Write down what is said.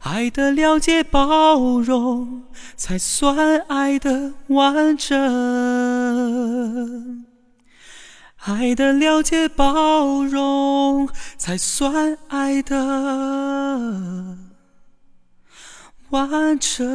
爱的了解包容，才算爱的完整。爱的了解包容，才算爱的完整。